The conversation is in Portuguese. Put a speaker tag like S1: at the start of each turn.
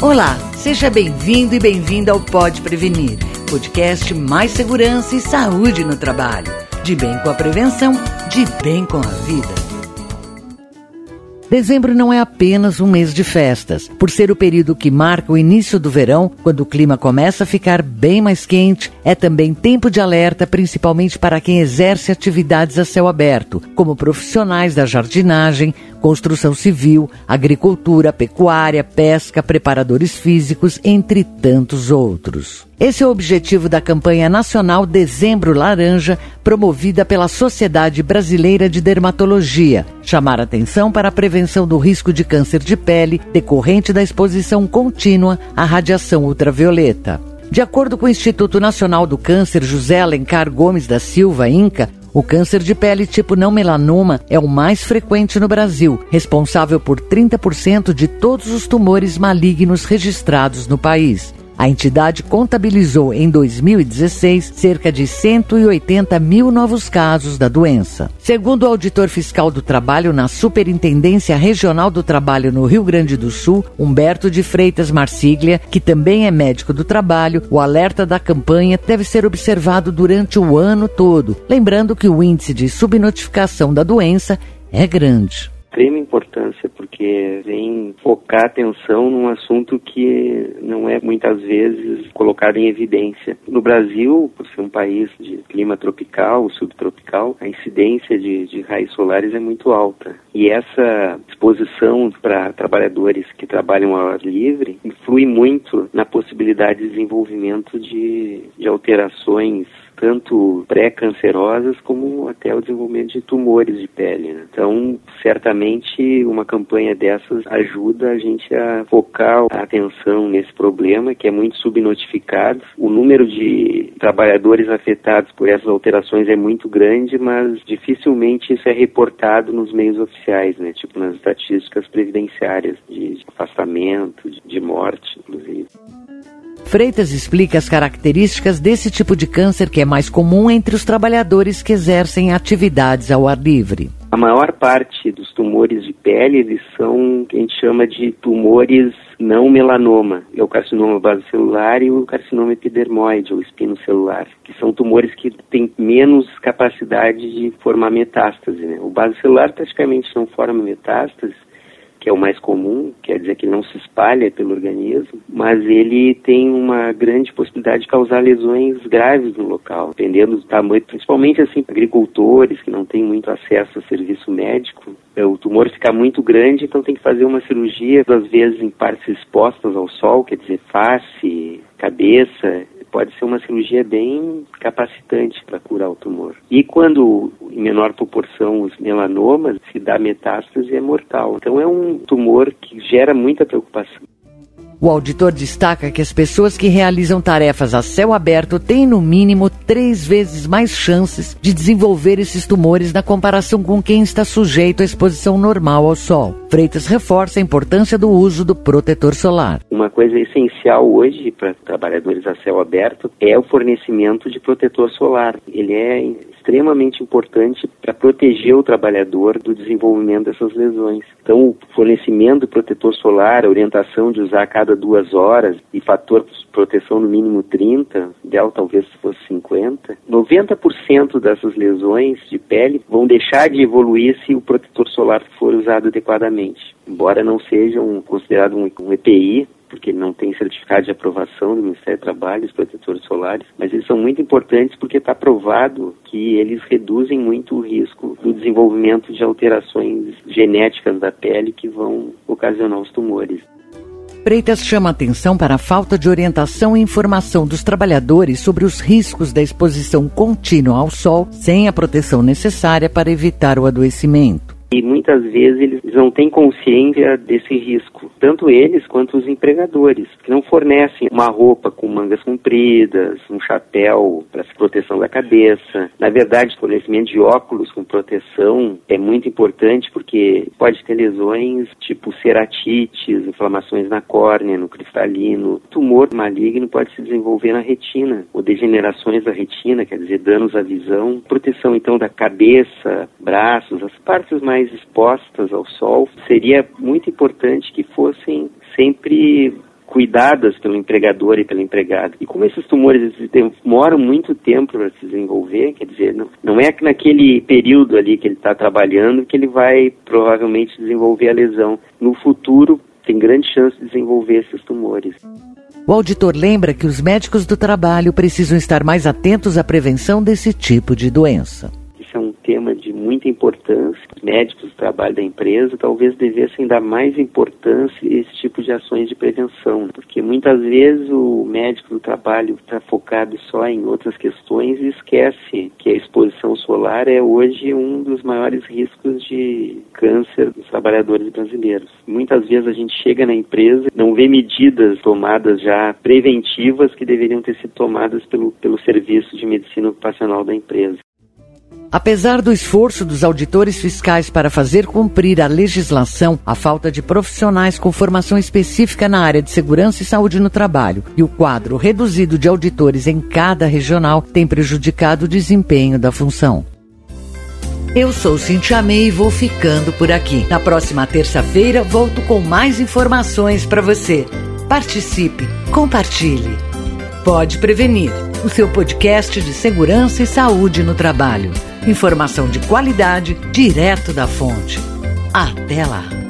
S1: Olá, seja bem-vindo e bem-vinda ao Pode Prevenir, podcast mais segurança e saúde no trabalho. De bem com a prevenção, de bem com a vida. Dezembro não é apenas um mês de festas, por ser o período que marca o início do verão, quando o clima começa a ficar bem mais quente, é também tempo de alerta, principalmente para quem exerce atividades a céu aberto, como profissionais da jardinagem, construção civil, agricultura, pecuária, pesca, preparadores físicos, entre tantos outros. Esse é o objetivo da campanha nacional Dezembro Laranja, promovida pela Sociedade Brasileira de Dermatologia, chamar atenção para a prevenção do risco de câncer de pele decorrente da exposição contínua à radiação ultravioleta. De acordo com o Instituto Nacional do Câncer José Alencar Gomes da Silva, INCA, o câncer de pele tipo não melanoma é o mais frequente no Brasil, responsável por 30% de todos os tumores malignos registrados no país. A entidade contabilizou em 2016 cerca de 180 mil novos casos da doença. Segundo o auditor fiscal do trabalho na Superintendência Regional do Trabalho no Rio Grande do Sul, Humberto de Freitas Marsiglia, que também é médico do trabalho, o alerta da campanha deve ser observado durante o ano todo, lembrando que o índice de subnotificação da doença é grande
S2: porque vem focar atenção num assunto que não é muitas vezes colocado em evidência. No Brasil, por ser um país de clima tropical, subtropical, a incidência de, de raios solares é muito alta. E essa exposição para trabalhadores que trabalham ao ar livre influi muito na possibilidade de desenvolvimento de, de alterações tanto pré-cancerosas como até o desenvolvimento de tumores de pele. Né? Então, certamente, uma campanha dessas ajuda a gente a focar a atenção nesse problema que é muito subnotificado. O número de trabalhadores afetados por essas alterações é muito grande, mas dificilmente isso é reportado nos meios oficiais, né? tipo nas estatísticas previdenciárias de afastamento, de morte.
S1: Freitas explica as características desse tipo de câncer que é mais comum entre os trabalhadores que exercem atividades ao ar livre.
S2: A maior parte dos tumores de pele, eles são que a gente chama de tumores não melanoma, é o carcinoma basocelular e o carcinoma epidermoide, ou espinocelular, que são tumores que têm menos capacidade de formar metástase. Né? O basocelular praticamente não forma metástase, que é o mais comum, quer dizer que não se espalha pelo organismo, mas ele tem uma grande possibilidade de causar lesões graves no local, dependendo do tamanho, principalmente assim, agricultores que não têm muito acesso a serviço médico, é, o tumor fica muito grande, então tem que fazer uma cirurgia, às vezes em partes expostas ao sol, quer dizer, face, cabeça, pode ser uma cirurgia bem capacitante para curar o tumor. E quando, em menor proporção, os melanomas, se dá metástase, é mortal. Então é um tumor que gera muita preocupação.
S1: O auditor destaca que as pessoas que realizam tarefas a céu aberto têm, no mínimo, três vezes mais chances de desenvolver esses tumores na comparação com quem está sujeito à exposição normal ao sol. Freitas reforça a importância do uso do protetor solar.
S2: Uma coisa essencial hoje para trabalhadores a céu aberto é o fornecimento de protetor solar. Ele é extremamente importante para proteger o trabalhador do desenvolvimento dessas lesões. Então, o fornecimento do protetor solar, a orientação de usar a cada duas horas e fator de proteção no mínimo 30, ideal talvez fosse 50, 90% dessas lesões de pele vão deixar de evoluir se o protetor solar for usado adequadamente. Embora não seja um, considerado um, um EPI, porque não tem certificado de aprovação do Ministério do Trabalho, os protetores solares, mas eles são muito importantes porque está provado que eles reduzem muito o risco do desenvolvimento de alterações genéticas da pele que vão ocasionar os tumores.
S1: Freitas chama atenção para a falta de orientação e informação dos trabalhadores sobre os riscos da exposição contínua ao sol sem a proteção necessária para evitar o adoecimento
S2: e muitas vezes eles não têm consciência desse risco, tanto eles quanto os empregadores, que não fornecem uma roupa com mangas compridas, um chapéu para proteção da cabeça. Na verdade, o fornecimento de óculos com proteção é muito importante porque pode ter lesões tipo ceratites, inflamações na córnea, no cristalino. Tumor maligno pode se desenvolver na retina, ou degenerações da retina, quer dizer, danos à visão. Proteção então da cabeça, braços, as partes mais mais expostas ao sol, seria muito importante que fossem sempre cuidadas pelo empregador e pela empregada. E como esses tumores demoram muito tempo para se desenvolver, quer dizer, não, não é que naquele período ali que ele está trabalhando que ele vai provavelmente desenvolver a lesão. No futuro, tem grande chance de desenvolver esses tumores.
S1: O auditor lembra que os médicos do trabalho precisam estar mais atentos à prevenção desse tipo de doença
S2: tema de muita importância. Os médicos do trabalho da empresa talvez devessem dar mais importância a esse tipo de ações de prevenção, porque muitas vezes o médico do trabalho está focado só em outras questões e esquece que a exposição solar é hoje um dos maiores riscos de câncer dos trabalhadores brasileiros. Muitas vezes a gente chega na empresa não vê medidas tomadas já preventivas que deveriam ter sido tomadas pelo, pelo serviço de medicina ocupacional da empresa.
S1: Apesar do esforço dos auditores fiscais para fazer cumprir a legislação, a falta de profissionais com formação específica na área de segurança e saúde no trabalho e o quadro reduzido de auditores em cada regional tem prejudicado o desempenho da função. Eu sou Cintia May e vou ficando por aqui. Na próxima terça-feira volto com mais informações para você. Participe, compartilhe. Pode prevenir. O seu podcast de segurança e saúde no trabalho. Informação de qualidade direto da fonte. Até lá!